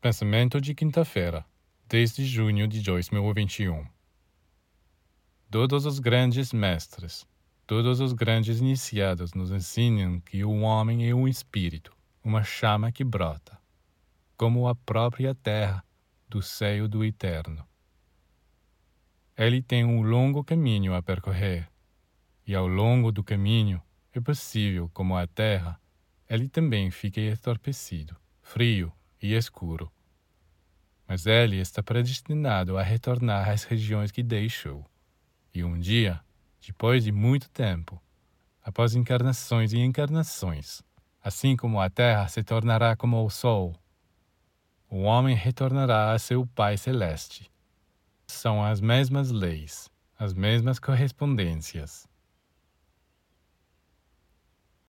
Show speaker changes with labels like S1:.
S1: Pensamento de quinta-feira, 10 de junho de 2021. Todos os grandes mestres, todos os grandes iniciados nos ensinam que o homem é um espírito, uma chama que brota, como a própria terra do seio do eterno. Ele tem um longo caminho a percorrer, e ao longo do caminho é possível, como a terra, ele também fique entorpecido, frio e escuro. Mas ele está predestinado a retornar às regiões que deixou. E um dia, depois de muito tempo, após encarnações e encarnações, assim como a terra se tornará como o sol, o homem retornará a seu Pai Celeste são as mesmas leis, as mesmas correspondências,